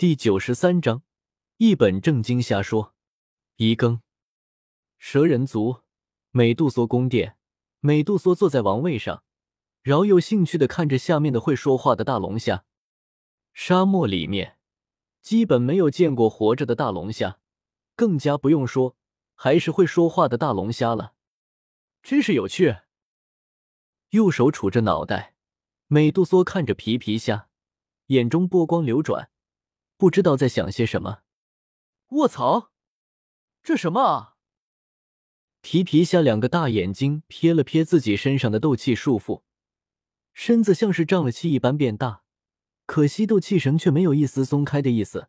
第九十三章，一本正经瞎说。一更，蛇人族美杜莎宫殿，美杜莎坐在王位上，饶有兴趣的看着下面的会说话的大龙虾。沙漠里面基本没有见过活着的大龙虾，更加不用说还是会说话的大龙虾了，真是有趣。右手杵着脑袋，美杜莎看着皮皮虾，眼中波光流转。不知道在想些什么。卧槽，这什么啊！皮皮虾两个大眼睛瞥了瞥自己身上的斗气束缚，身子像是胀了气一般变大，可惜斗气绳却没有一丝松开的意思。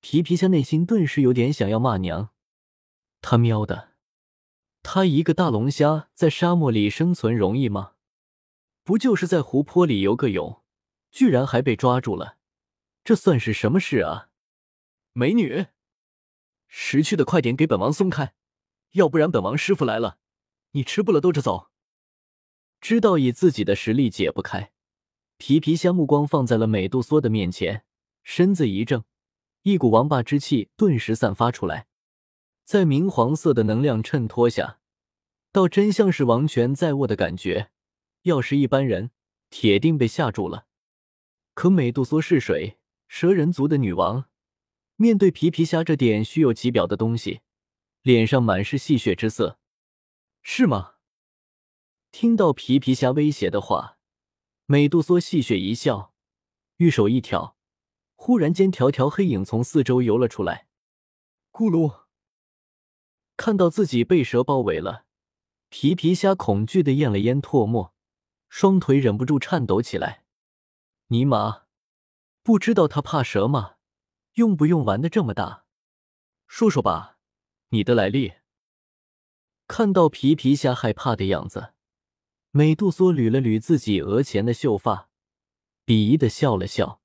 皮皮虾内心顿时有点想要骂娘。他喵的，他一个大龙虾在沙漠里生存容易吗？不就是在湖泊里游个泳，居然还被抓住了。这算是什么事啊，美女！识趣的快点给本王松开，要不然本王师傅来了，你吃不了兜着走。知道以自己的实力解不开，皮皮虾目光放在了美杜莎的面前，身子一正，一股王霸之气顿时散发出来，在明黄色的能量衬托下，倒真像是王权在握的感觉。要是一般人，铁定被吓住了。可美杜莎是谁？蛇人族的女王面对皮皮虾这点虚有其表的东西，脸上满是戏谑之色。是吗？听到皮皮虾威胁的话，美杜莎戏谑一笑，玉手一挑，忽然间条条黑影从四周游了出来。咕噜！看到自己被蛇包围了，皮皮虾恐惧的咽了咽唾沫，双腿忍不住颤抖起来。尼玛！不知道他怕蛇吗？用不用玩的这么大？说说吧，你的来历。看到皮皮虾害怕的样子，美杜莎捋了捋自己额前的秀发，鄙夷的笑了笑，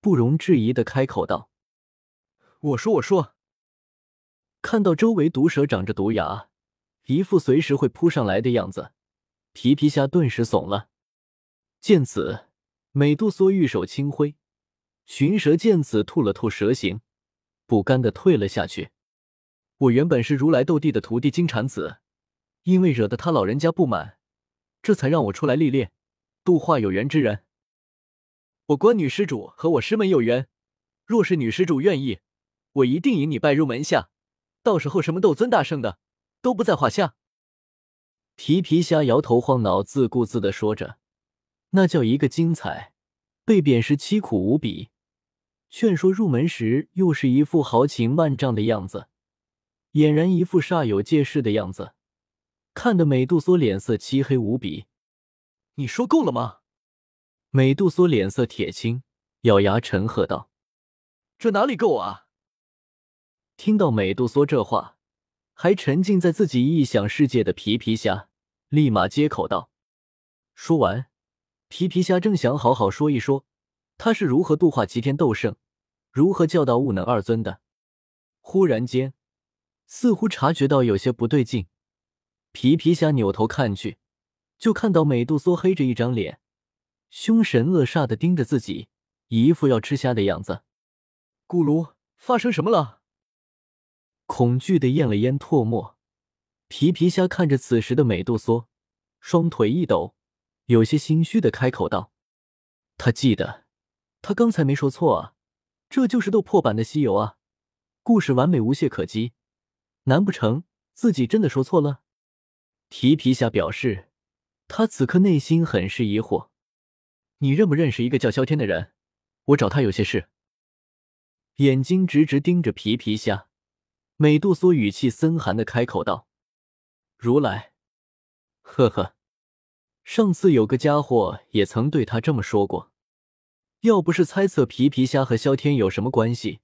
不容置疑的开口道：“我说，我说。”看到周围毒蛇长着毒牙，一副随时会扑上来的样子，皮皮虾顿时怂了。见此，美杜莎玉手轻挥。寻蛇见此，吐了吐蛇形，不甘的退了下去。我原本是如来斗帝的徒弟金蝉子，因为惹得他老人家不满，这才让我出来历练，度化有缘之人。我观女施主和我师门有缘，若是女施主愿意，我一定引你拜入门下，到时候什么斗尊大圣的都不在话下。皮皮虾摇头晃脑，自顾自的说着，那叫一个精彩，被贬时凄苦无比。劝说入门时，又是一副豪情万丈的样子，俨然一副煞有介事的样子，看得美杜莎脸色漆黑无比。你说够了吗？美杜莎脸色铁青，咬牙沉喝道：“这哪里够啊！”听到美杜莎这话，还沉浸在自己臆想世界的皮皮虾立马接口道：“说完，皮皮虾正想好好说一说。”他是如何度化齐天斗圣，如何教导悟能二尊的？忽然间，似乎察觉到有些不对劲，皮皮虾扭头看去，就看到美杜莎黑着一张脸，凶神恶煞的盯着自己，一副要吃虾的样子。咕噜，发生什么了？恐惧的咽了咽唾沫，皮皮虾看着此时的美杜莎，双腿一抖，有些心虚的开口道：“他记得。”他刚才没说错啊，这就是斗破版的西游啊，故事完美无懈可击。难不成自己真的说错了？皮皮虾表示，他此刻内心很是疑惑。你认不认识一个叫萧天的人？我找他有些事。眼睛直直盯着皮皮虾，美杜莎语气森寒的开口道：“如来。”呵呵，上次有个家伙也曾对他这么说过。要不是猜测皮皮虾和萧天有什么关系，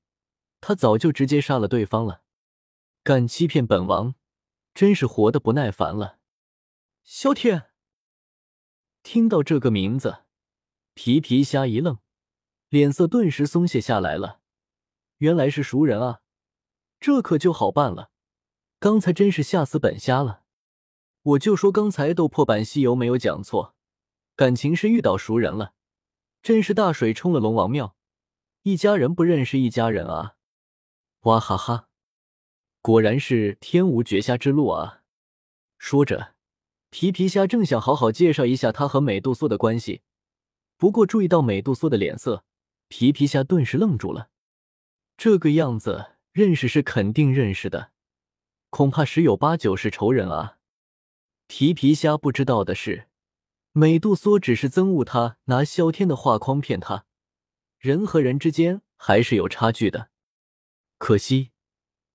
他早就直接杀了对方了。敢欺骗本王，真是活得不耐烦了。萧天听到这个名字，皮皮虾一愣，脸色顿时松懈下来了。原来是熟人啊，这可就好办了。刚才真是吓死本虾了。我就说刚才斗破版西游没有讲错，感情是遇到熟人了。真是大水冲了龙王庙，一家人不认识一家人啊！哇哈哈，果然是天无绝虾之路啊！说着，皮皮虾正想好好介绍一下他和美杜莎的关系，不过注意到美杜莎的脸色，皮皮虾顿时愣住了。这个样子，认识是肯定认识的，恐怕十有八九是仇人啊！皮皮虾不知道的是，美杜莎只是憎恶他拿萧天的画框骗他，人和人之间还是有差距的。可惜，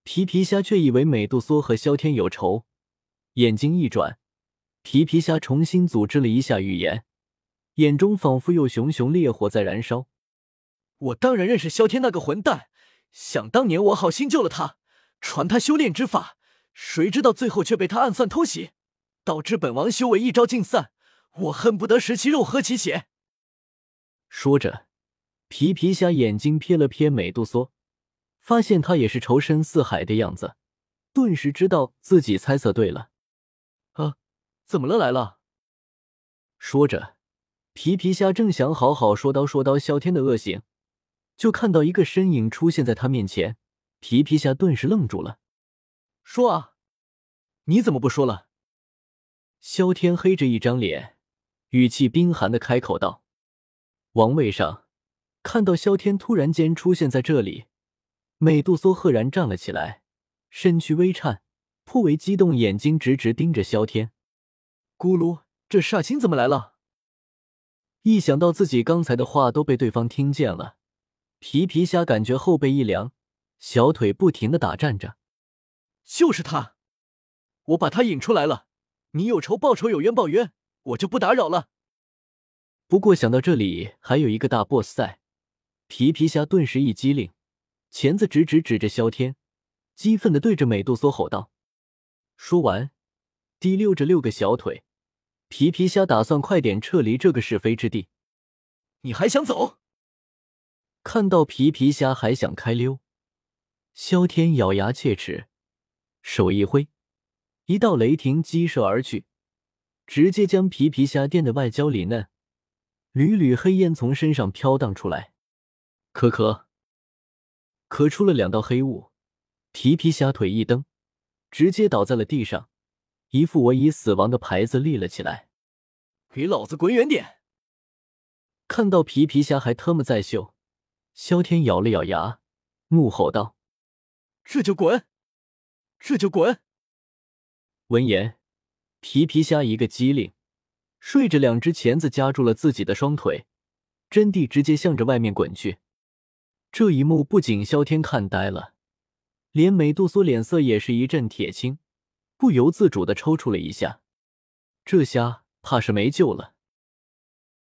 皮皮虾却以为美杜莎和萧天有仇。眼睛一转，皮皮虾重新组织了一下语言，眼中仿佛有熊熊烈火在燃烧。我当然认识萧天那个混蛋，想当年我好心救了他，传他修炼之法，谁知道最后却被他暗算偷袭，导致本王修为一朝尽散。我恨不得食其肉，喝其血。说着，皮皮虾眼睛瞥了瞥美杜莎，发现她也是仇深似海的样子，顿时知道自己猜测对了。啊怎么了？来了。说着，皮皮虾正想好好说道说道萧天的恶行，就看到一个身影出现在他面前。皮皮虾顿时愣住了。说啊，你怎么不说了？萧天黑着一张脸，语气冰寒的开口道：“王位上，看到萧天突然间出现在这里，美杜莎赫然站了起来，身躯微颤，颇为激动，眼睛直直盯着萧天。”咕噜，这煞星怎么来了？一想到自己刚才的话都被对方听见了，皮皮虾感觉后背一凉，小腿不停的打颤着。就是他，我把他引出来了。你有仇报仇，有冤报冤，我就不打扰了。不过想到这里还有一个大 boss 在，皮皮虾顿时一激灵，钳子直直指着萧天，激愤的对着美杜莎吼道。说完，提溜着六个小腿。皮皮虾打算快点撤离这个是非之地。你还想走？看到皮皮虾还想开溜，萧天咬牙切齿，手一挥，一道雷霆激射而去，直接将皮皮虾电的外焦里嫩，缕缕黑烟从身上飘荡出来，咳咳，咳出了两道黑雾。皮皮虾腿一蹬，直接倒在了地上。一副我已死亡的牌子立了起来，给老子滚远点！看到皮皮虾还特么在秀，萧天咬了咬牙，怒吼道：“这就滚，这就滚！”闻言，皮皮虾一个机灵，睡着两只钳子夹住了自己的双腿，真谛直接向着外面滚去。这一幕不仅萧天看呆了，连美杜莎脸色也是一阵铁青。不由自主的抽搐了一下，这虾怕是没救了。